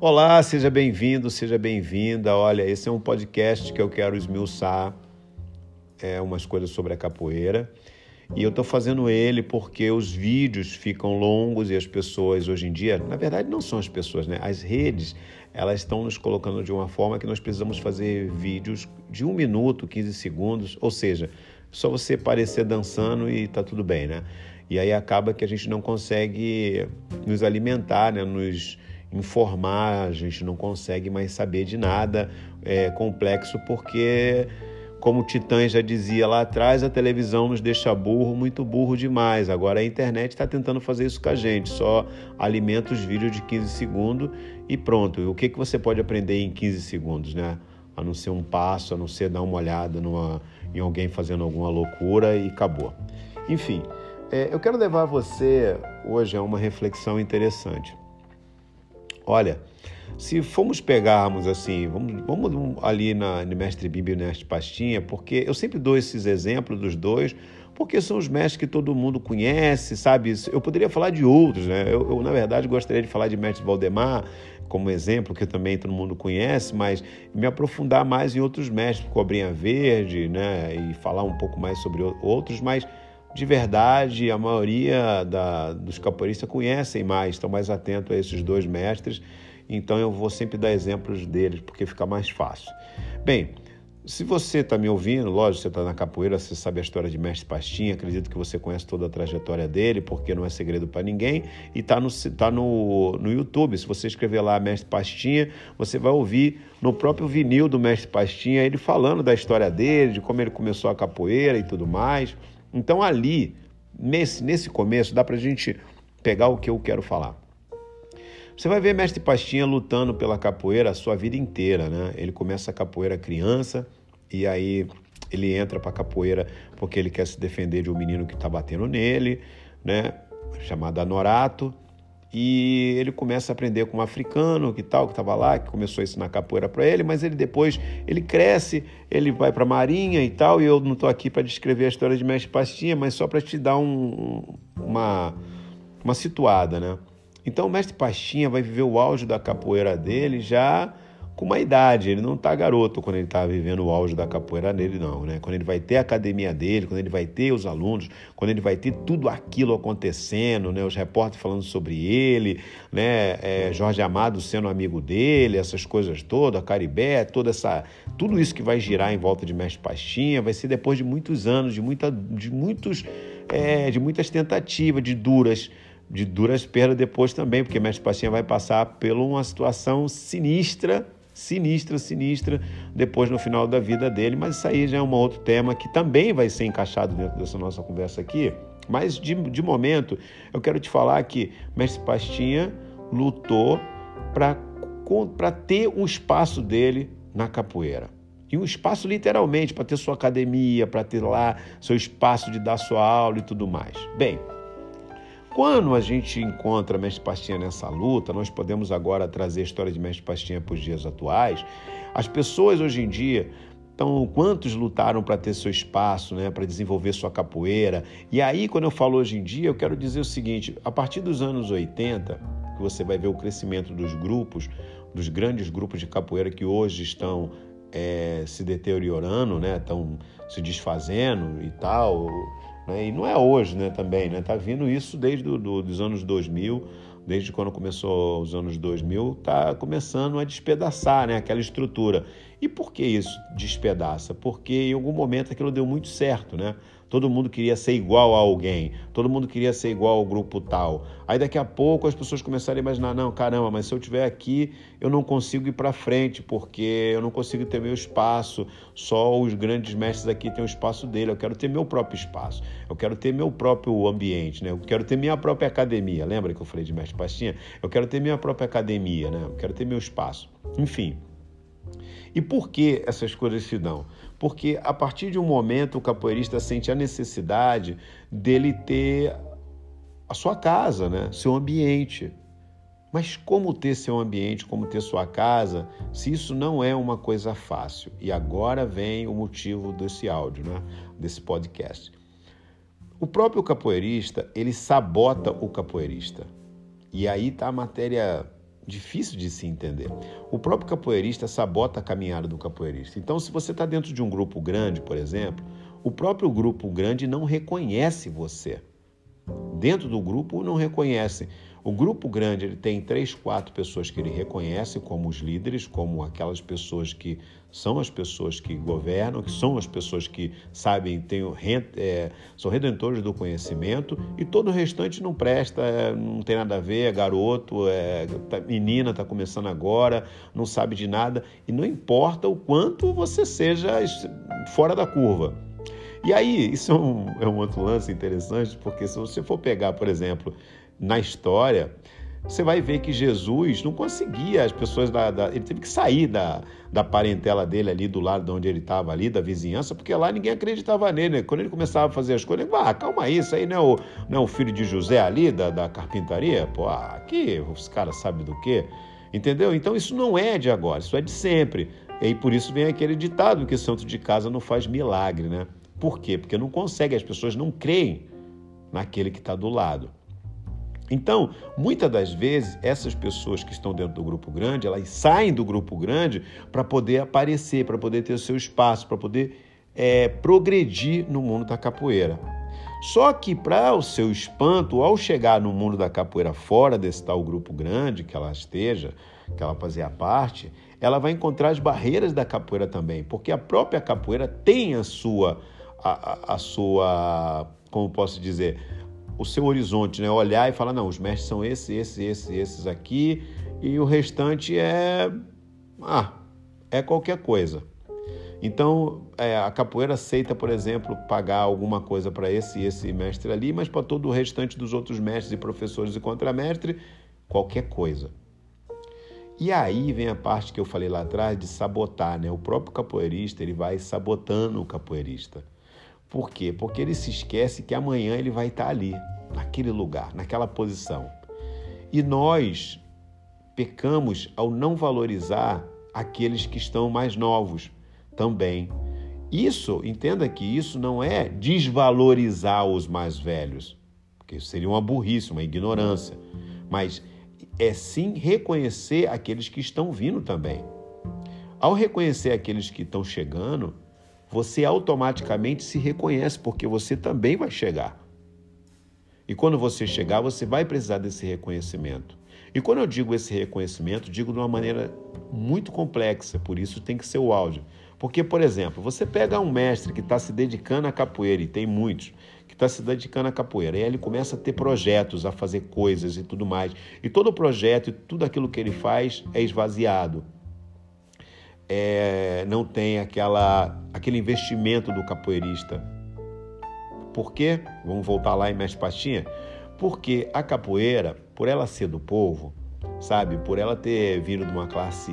Olá, seja bem-vindo, seja bem-vinda. Olha, esse é um podcast que eu quero esmiuçar é, umas coisas sobre a capoeira. E eu estou fazendo ele porque os vídeos ficam longos e as pessoas hoje em dia, na verdade não são as pessoas, né? As redes, elas estão nos colocando de uma forma que nós precisamos fazer vídeos de um minuto, 15 segundos, ou seja, só você parecer dançando e tá tudo bem, né? E aí acaba que a gente não consegue nos alimentar, né? Nos informar, a gente não consegue mais saber de nada é complexo, porque, como o Titã já dizia lá atrás, a televisão nos deixa burro, muito burro demais. Agora a internet está tentando fazer isso com a gente, só alimenta os vídeos de 15 segundos e pronto. O que, que você pode aprender em 15 segundos, né? A não ser um passo, a não ser dar uma olhada numa, em alguém fazendo alguma loucura e acabou. Enfim, é, eu quero levar você hoje a uma reflexão interessante. Olha, se formos pegarmos assim, vamos, vamos ali na, no Mestre Bíblia e Mestre Pastinha, porque eu sempre dou esses exemplos dos dois, porque são os mestres que todo mundo conhece, sabe? Eu poderia falar de outros, né? Eu, eu na verdade, gostaria de falar de Mestre Valdemar como exemplo, que também todo mundo conhece, mas me aprofundar mais em outros mestres, Cobrinha Verde, né? E falar um pouco mais sobre outros, mas de verdade, a maioria da, dos capoeiristas conhecem mais, estão mais atentos a esses dois mestres, então eu vou sempre dar exemplos deles, porque fica mais fácil. Bem, se você está me ouvindo, lógico, você está na capoeira, você sabe a história de Mestre Pastinha, acredito que você conhece toda a trajetória dele, porque não é segredo para ninguém, e está no, tá no, no YouTube. Se você escrever lá Mestre Pastinha, você vai ouvir no próprio vinil do Mestre Pastinha ele falando da história dele, de como ele começou a capoeira e tudo mais. Então, ali, nesse, nesse começo, dá para a gente pegar o que eu quero falar. Você vai ver Mestre Pastinha lutando pela capoeira a sua vida inteira, né? Ele começa a capoeira criança e aí ele entra para capoeira porque ele quer se defender de um menino que está batendo nele, né? Chamado Anorato e ele começa a aprender com um africano que tal que estava lá que começou a ensinar capoeira para ele mas ele depois ele cresce ele vai para a marinha e tal e eu não estou aqui para descrever a história de mestre pastinha mas só para te dar um, uma uma situada né? Então o mestre pastinha vai viver o auge da capoeira dele já com uma idade, ele não está garoto quando ele está vivendo o auge da capoeira nele, não, né? Quando ele vai ter a academia dele, quando ele vai ter os alunos, quando ele vai ter tudo aquilo acontecendo, né? Os repórteres falando sobre ele, né? É, Jorge Amado sendo amigo dele, essas coisas todas, a Caribé, toda essa, tudo isso que vai girar em volta de Mestre Pastinha, vai ser depois de muitos anos, de muita, de muitos, é, de muitas tentativas, de duras de duras perdas depois também, porque Mestre Pastinha vai passar por uma situação sinistra sinistra, sinistra, depois no final da vida dele. Mas isso aí já é um outro tema que também vai ser encaixado dentro dessa nossa conversa aqui. Mas de, de momento, eu quero te falar que Mestre Pastinha lutou para ter um espaço dele na capoeira. E um espaço literalmente, para ter sua academia, para ter lá seu espaço de dar sua aula e tudo mais. Bem, quando a gente encontra Mestre Pastinha nessa luta, nós podemos agora trazer a história de Mestre Pastinha para os dias atuais. As pessoas hoje em dia então, quantos lutaram para ter seu espaço, né, para desenvolver sua capoeira? E aí, quando eu falo hoje em dia, eu quero dizer o seguinte: a partir dos anos 80, que você vai ver o crescimento dos grupos, dos grandes grupos de capoeira que hoje estão é, se deteriorando, né, estão se desfazendo e tal. Né? E não é hoje né, também, né? Tá vindo isso desde do, do, os anos 2000, desde quando começou os anos 2000, tá começando a despedaçar né, aquela estrutura. E por que isso despedaça? Porque em algum momento aquilo deu muito certo, né? Todo mundo queria ser igual a alguém, todo mundo queria ser igual ao grupo tal. Aí daqui a pouco as pessoas começaram a imaginar: não, caramba, mas se eu estiver aqui, eu não consigo ir para frente, porque eu não consigo ter meu espaço, só os grandes mestres aqui têm o espaço dele, eu quero ter meu próprio espaço, eu quero ter meu próprio ambiente, né? eu quero ter minha própria academia. Lembra que eu falei de mestre Pastinha? Eu quero ter minha própria academia, né? eu quero ter meu espaço. Enfim. E por que essas coisas se dão? Porque a partir de um momento o capoeirista sente a necessidade dele ter a sua casa, né? seu ambiente. Mas como ter seu ambiente, como ter sua casa, se isso não é uma coisa fácil? E agora vem o motivo desse áudio, né? desse podcast. O próprio capoeirista, ele sabota o capoeirista. E aí está a matéria difícil de se entender. O próprio capoeirista sabota a caminhada do capoeirista. Então, se você está dentro de um grupo grande, por exemplo, o próprio grupo grande não reconhece você. Dentro do grupo não reconhece. O grupo grande ele tem três, quatro pessoas que ele reconhece como os líderes, como aquelas pessoas que são as pessoas que governam, que são as pessoas que sabem, têm, é, são redentores do conhecimento, e todo o restante não presta, é, não tem nada a ver, é garoto, é, tá, menina, está começando agora, não sabe de nada, e não importa o quanto você seja fora da curva. E aí, isso é um, é um outro lance interessante, porque se você for pegar, por exemplo, na história, você vai ver que Jesus não conseguia as pessoas da, da, ele teve que sair da, da parentela dele ali do lado de onde ele estava ali da vizinhança porque lá ninguém acreditava nele quando ele começava a fazer as coisas ele, ah, calma aí isso aí não é o, não é o filho de José ali da, da carpintaria? Pô aqui os caras sabem do que entendeu? Então isso não é de agora isso é de sempre. E por isso vem aquele ditado que santo de casa não faz milagre né? Por quê? Porque não consegue as pessoas não creem naquele que está do lado então, muitas das vezes, essas pessoas que estão dentro do grupo grande, elas saem do grupo grande para poder aparecer, para poder ter o seu espaço, para poder é, progredir no mundo da capoeira. Só que, para o seu espanto, ao chegar no mundo da capoeira fora desse tal grupo grande que ela esteja, que ela fazia parte, ela vai encontrar as barreiras da capoeira também, porque a própria capoeira tem a sua, a, a, a sua, como posso dizer, o seu horizonte, né? Olhar e falar, não, os mestres são esses, esses, esses, esses aqui, e o restante é. Ah, é qualquer coisa. Então, é, a capoeira aceita, por exemplo, pagar alguma coisa para esse e esse mestre ali, mas para todo o restante dos outros mestres e professores e contramestre, qualquer coisa. E aí vem a parte que eu falei lá atrás de sabotar, né? O próprio capoeirista, ele vai sabotando o capoeirista. Por quê? Porque ele se esquece que amanhã ele vai estar ali, naquele lugar, naquela posição. E nós pecamos ao não valorizar aqueles que estão mais novos também. Isso, entenda que isso não é desvalorizar os mais velhos, porque seria uma burrice, uma ignorância, mas é sim reconhecer aqueles que estão vindo também. Ao reconhecer aqueles que estão chegando, você automaticamente se reconhece, porque você também vai chegar. E quando você chegar, você vai precisar desse reconhecimento. E quando eu digo esse reconhecimento, digo de uma maneira muito complexa, por isso tem que ser o áudio. Porque, por exemplo, você pega um mestre que está se dedicando à capoeira, e tem muitos, que está se dedicando à capoeira, e aí ele começa a ter projetos, a fazer coisas e tudo mais. E todo o projeto e tudo aquilo que ele faz é esvaziado é, não tem aquela, aquele investimento do capoeirista. Por quê? Vamos voltar lá em Mestre Pastinha. Porque a capoeira, por ela ser do povo, sabe, por ela ter vindo de uma classe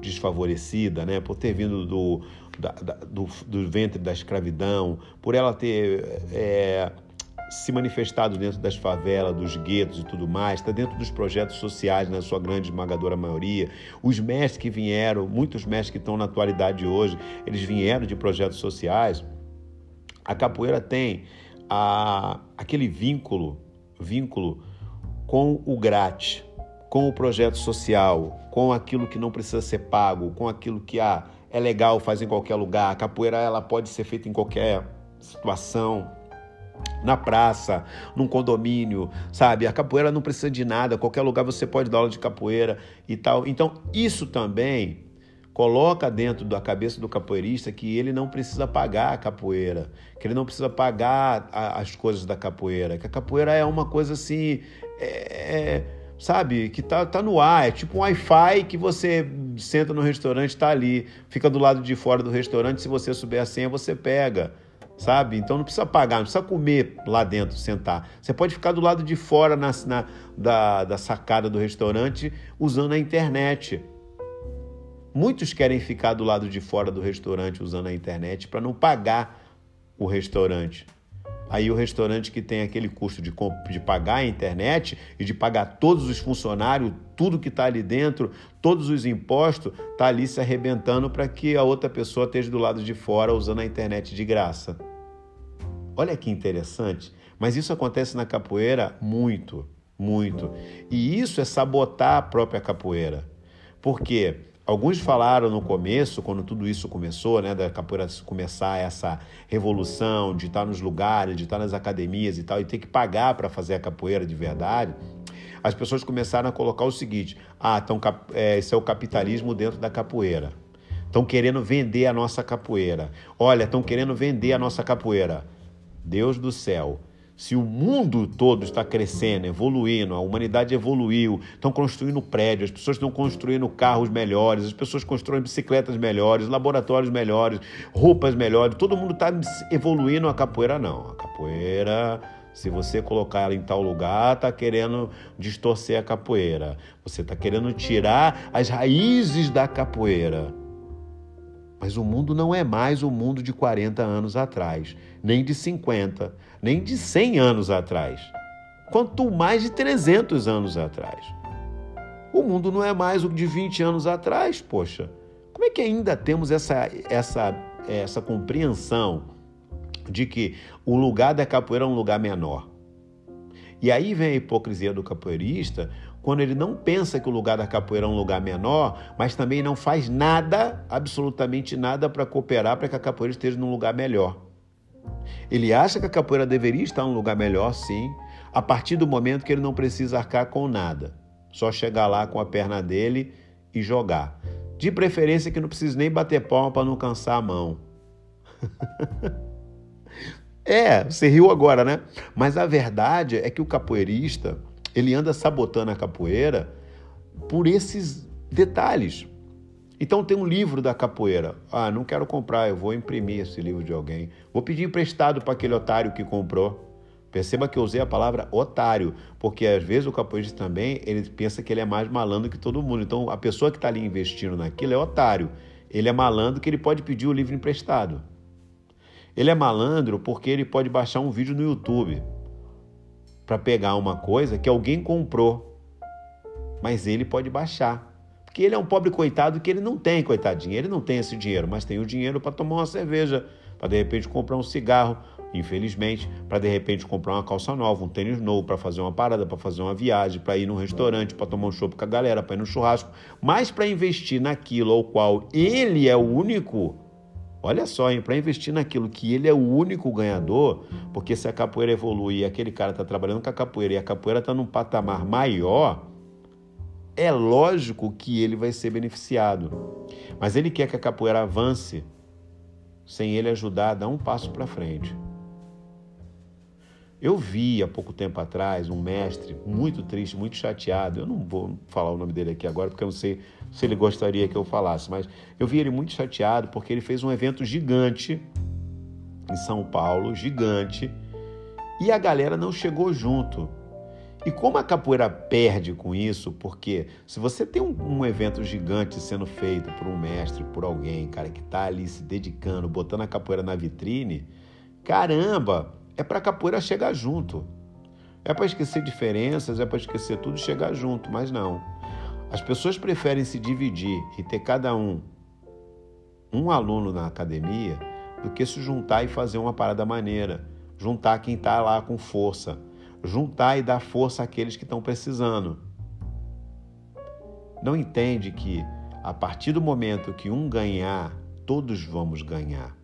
desfavorecida, né, por ter vindo do, da, da, do, do, ventre da escravidão, por ela ter é, se manifestado dentro das favelas, dos guetos e tudo mais, está dentro dos projetos sociais, na sua grande esmagadora maioria. Os mestres que vieram, muitos mestres que estão na atualidade hoje, eles vieram de projetos sociais. A capoeira tem a, aquele vínculo, vínculo com o grátis, com o projeto social, com aquilo que não precisa ser pago, com aquilo que ah, é legal, faz em qualquer lugar. A capoeira ela pode ser feita em qualquer situação na praça, num condomínio, sabe? A capoeira não precisa de nada, qualquer lugar você pode dar aula de capoeira e tal. Então, isso também coloca dentro da cabeça do capoeirista que ele não precisa pagar a capoeira, que ele não precisa pagar a, as coisas da capoeira, que a capoeira é uma coisa assim, é, é, sabe, que tá, tá no ar, é tipo um Wi-Fi que você senta no restaurante, está ali, fica do lado de fora do restaurante, se você souber a senha, você pega sabe? Então não precisa pagar, não precisa comer lá dentro, sentar. Você pode ficar do lado de fora na, na da, da sacada do restaurante usando a internet. Muitos querem ficar do lado de fora do restaurante usando a internet para não pagar o restaurante. Aí o restaurante que tem aquele custo de, de pagar a internet e de pagar todos os funcionários, tudo que está ali dentro, todos os impostos, está ali se arrebentando para que a outra pessoa esteja do lado de fora usando a internet de graça. Olha que interessante. Mas isso acontece na capoeira muito. muito. E isso é sabotar a própria capoeira. Porque alguns falaram no começo, quando tudo isso começou, né, da capoeira começar essa revolução de estar nos lugares, de estar nas academias e tal, e ter que pagar para fazer a capoeira de verdade, as pessoas começaram a colocar o seguinte: ah, então é, esse é o capitalismo dentro da capoeira. Estão querendo vender a nossa capoeira. Olha, estão querendo vender a nossa capoeira. Deus do céu. Se o mundo todo está crescendo, evoluindo, a humanidade evoluiu, estão construindo prédios, as pessoas estão construindo carros melhores, as pessoas constroem bicicletas melhores, laboratórios melhores, roupas melhores, todo mundo está evoluindo a capoeira, não. A capoeira se você colocar ela em tal lugar, está querendo distorcer a capoeira. Você está querendo tirar as raízes da capoeira. Mas o mundo não é mais o mundo de 40 anos atrás, nem de 50, nem de 100 anos atrás, quanto mais de 300 anos atrás. O mundo não é mais o de 20 anos atrás, poxa. Como é que ainda temos essa, essa, essa compreensão de que o lugar da capoeira é um lugar menor. E aí vem a hipocrisia do capoeirista, quando ele não pensa que o lugar da capoeira é um lugar menor, mas também não faz nada, absolutamente nada, para cooperar para que a capoeira esteja num lugar melhor. Ele acha que a capoeira deveria estar num lugar melhor, sim, a partir do momento que ele não precisa arcar com nada. Só chegar lá com a perna dele e jogar. De preferência que não precise nem bater palma para não cansar a mão. É, você riu agora, né? Mas a verdade é que o capoeirista, ele anda sabotando a capoeira por esses detalhes. Então tem um livro da capoeira. Ah, não quero comprar, eu vou imprimir esse livro de alguém. Vou pedir emprestado para aquele otário que comprou. Perceba que eu usei a palavra otário, porque às vezes o capoeirista também ele pensa que ele é mais malandro que todo mundo. Então a pessoa que está ali investindo naquilo é otário. Ele é malandro que ele pode pedir o livro emprestado. Ele é malandro porque ele pode baixar um vídeo no YouTube para pegar uma coisa que alguém comprou, mas ele pode baixar. Porque ele é um pobre coitado que ele não tem, coitadinho. Ele não tem esse dinheiro, mas tem o dinheiro para tomar uma cerveja, para de repente comprar um cigarro, infelizmente, para de repente comprar uma calça nova, um tênis novo, para fazer uma parada, para fazer uma viagem, para ir num restaurante, para tomar um chopp com a galera, para ir no churrasco, mas para investir naquilo ao qual ele é o único Olha só, para investir naquilo que ele é o único ganhador, porque se a capoeira evolui e aquele cara está trabalhando com a capoeira e a capoeira está num patamar maior, é lógico que ele vai ser beneficiado. Mas ele quer que a capoeira avance sem ele ajudar a dar um passo para frente. Eu vi há pouco tempo atrás um mestre muito triste, muito chateado. Eu não vou falar o nome dele aqui agora porque eu não sei se ele gostaria que eu falasse, mas eu vi ele muito chateado porque ele fez um evento gigante em São Paulo, gigante, e a galera não chegou junto. E como a capoeira perde com isso, porque se você tem um, um, evento gigante sendo feito por um mestre, por alguém, cara, que está ali se dedicando, botando a capoeira na vitrine, caramba, é para a capoeira chegar junto. É para esquecer diferenças, é para esquecer tudo e chegar junto, mas não. As pessoas preferem se dividir e ter cada um um aluno na academia do que se juntar e fazer uma parada maneira. Juntar quem está lá com força. Juntar e dar força àqueles que estão precisando. Não entende que a partir do momento que um ganhar, todos vamos ganhar.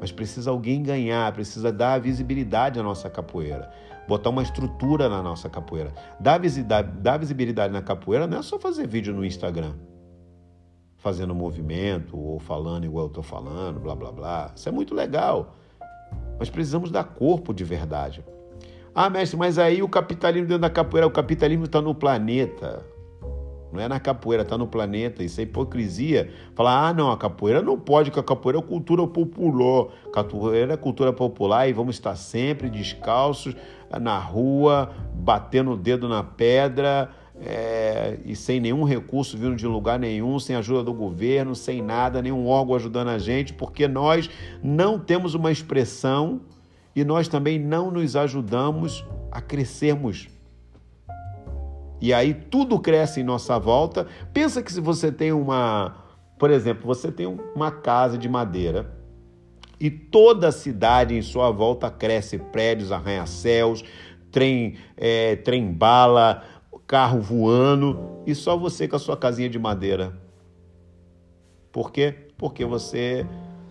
Mas precisa alguém ganhar, precisa dar visibilidade à nossa capoeira, botar uma estrutura na nossa capoeira. Dar visibilidade, dar visibilidade na capoeira não é só fazer vídeo no Instagram, fazendo movimento ou falando igual eu estou falando, blá blá blá. Isso é muito legal. Mas precisamos dar corpo de verdade. Ah, mestre, mas aí o capitalismo dentro da capoeira, o capitalismo está no planeta. Não é na capoeira, está no planeta. Isso é hipocrisia. Falar, ah, não, a capoeira não pode, porque a capoeira é cultura popular. Capoeira é cultura popular e vamos estar sempre descalços na rua, batendo o dedo na pedra é, e sem nenhum recurso vindo de lugar nenhum, sem ajuda do governo, sem nada, nenhum órgão ajudando a gente, porque nós não temos uma expressão e nós também não nos ajudamos a crescermos e aí tudo cresce em nossa volta. Pensa que se você tem uma, por exemplo, você tem uma casa de madeira e toda a cidade em sua volta cresce prédios, arranha-céus, trem, é, trem bala, carro voando e só você com a sua casinha de madeira. Por quê? Porque você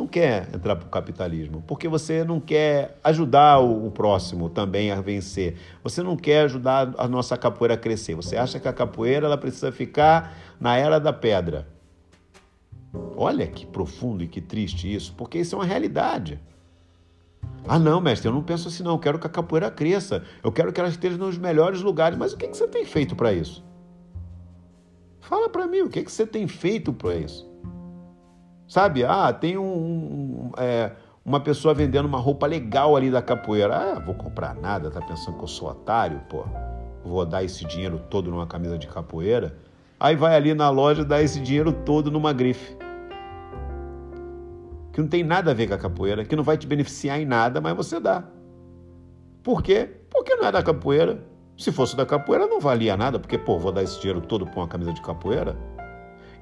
não quer entrar para o capitalismo, porque você não quer ajudar o, próximo também a vencer. Você não quer ajudar a nossa capoeira a crescer. Você acha que a capoeira ela precisa ficar na era da pedra. Olha que profundo e que triste isso, porque isso é uma realidade. Ah, não, mestre, eu não penso assim, não. Eu quero que a capoeira cresça. Eu quero que ela esteja nos melhores lugares. Mas o que, que você tem feito para isso? Fala para mim, o que, que você tem feito para isso? Sabe? Ah, tem um, um é, uma pessoa vendendo uma roupa legal ali da capoeira. Ah, vou comprar nada, tá pensando que eu sou otário? Pô, vou dar esse dinheiro todo numa camisa de capoeira. Aí vai ali na loja dar esse dinheiro todo numa grife que não tem nada a ver com a capoeira, que não vai te beneficiar em nada, mas você dá. Por quê? Porque não é da capoeira. Se fosse da capoeira, não valia nada, porque, pô, vou dar esse dinheiro todo para uma camisa de capoeira.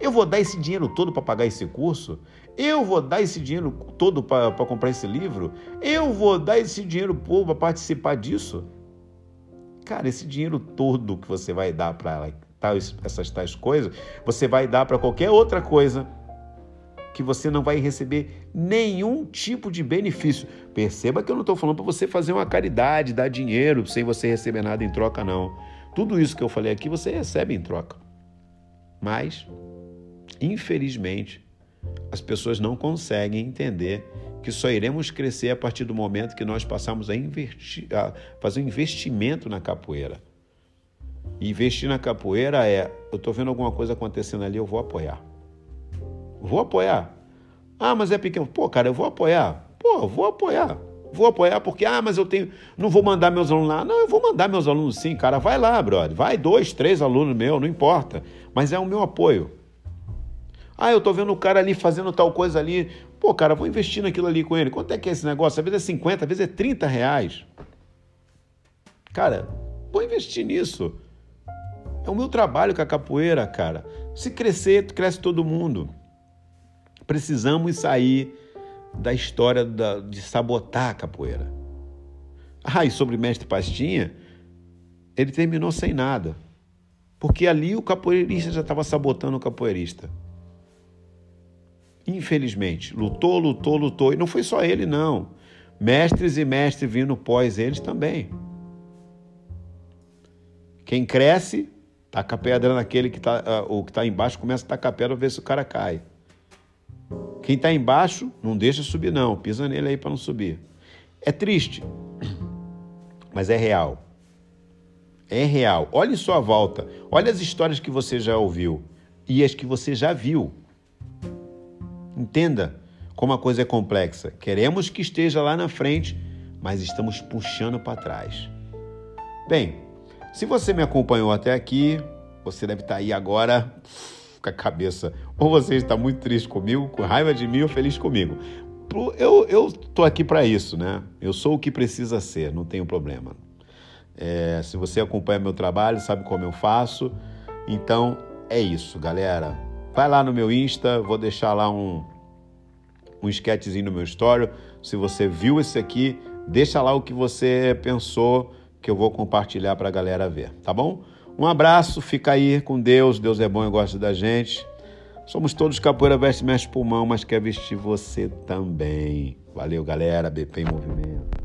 Eu vou dar esse dinheiro todo para pagar esse curso? Eu vou dar esse dinheiro todo para comprar esse livro? Eu vou dar esse dinheiro para participar disso? Cara, esse dinheiro todo que você vai dar para essas tais coisas, você vai dar para qualquer outra coisa que você não vai receber nenhum tipo de benefício. Perceba que eu não estou falando para você fazer uma caridade, dar dinheiro sem você receber nada em troca, não. Tudo isso que eu falei aqui você recebe em troca. Mas, infelizmente, as pessoas não conseguem entender que só iremos crescer a partir do momento que nós passamos a, investir, a fazer um investimento na capoeira. E investir na capoeira é: eu estou vendo alguma coisa acontecendo ali, eu vou apoiar. Vou apoiar. Ah, mas é pequeno. Pô, cara, eu vou apoiar. Pô, vou apoiar. Vou apoiar porque, ah, mas eu tenho. Não vou mandar meus alunos lá. Não, eu vou mandar meus alunos sim, cara. Vai lá, brother. Vai dois, três alunos meus, não importa. Mas é o meu apoio. Ah, eu tô vendo o cara ali fazendo tal coisa ali. Pô, cara, vou investir naquilo ali com ele. Quanto é que é esse negócio? Às vezes é 50, às vezes é 30 reais. Cara, vou investir nisso. É o meu trabalho com a capoeira, cara. Se crescer, cresce todo mundo. Precisamos sair da história da, de sabotar a capoeira. Ah, e sobre Mestre Pastinha, ele terminou sem nada. Porque ali o capoeirista já estava sabotando o capoeirista. Infelizmente, lutou, lutou, lutou. E não foi só ele, não. Mestres e mestres vindo pós eles também. Quem cresce, taca a pedra naquele que está uh, o que está embaixo, começa a tacar a pedra, ver se o cara cai. Quem está embaixo, não deixa subir, não. Pisa nele aí para não subir. É triste, mas é real. É real. Olhe sua volta. Olha as histórias que você já ouviu e as que você já viu. Entenda como a coisa é complexa. Queremos que esteja lá na frente, mas estamos puxando para trás. Bem, se você me acompanhou até aqui, você deve estar tá aí agora com a cabeça. Ou você está muito triste comigo, com raiva de mim ou feliz comigo. Eu, tô aqui para isso, né? Eu sou o que precisa ser, não tenho problema. É, se você acompanha meu trabalho, sabe como eu faço. Então é isso, galera. Vai lá no meu Insta, vou deixar lá um, um sketchzinho no meu story. Se você viu esse aqui, deixa lá o que você pensou que eu vou compartilhar para a galera ver, tá bom? Um abraço, fica aí com Deus. Deus é bom e gosta da gente. Somos todos capoeira veste mestre pulmão, mas quer vestir você também. Valeu, galera. BP em movimento.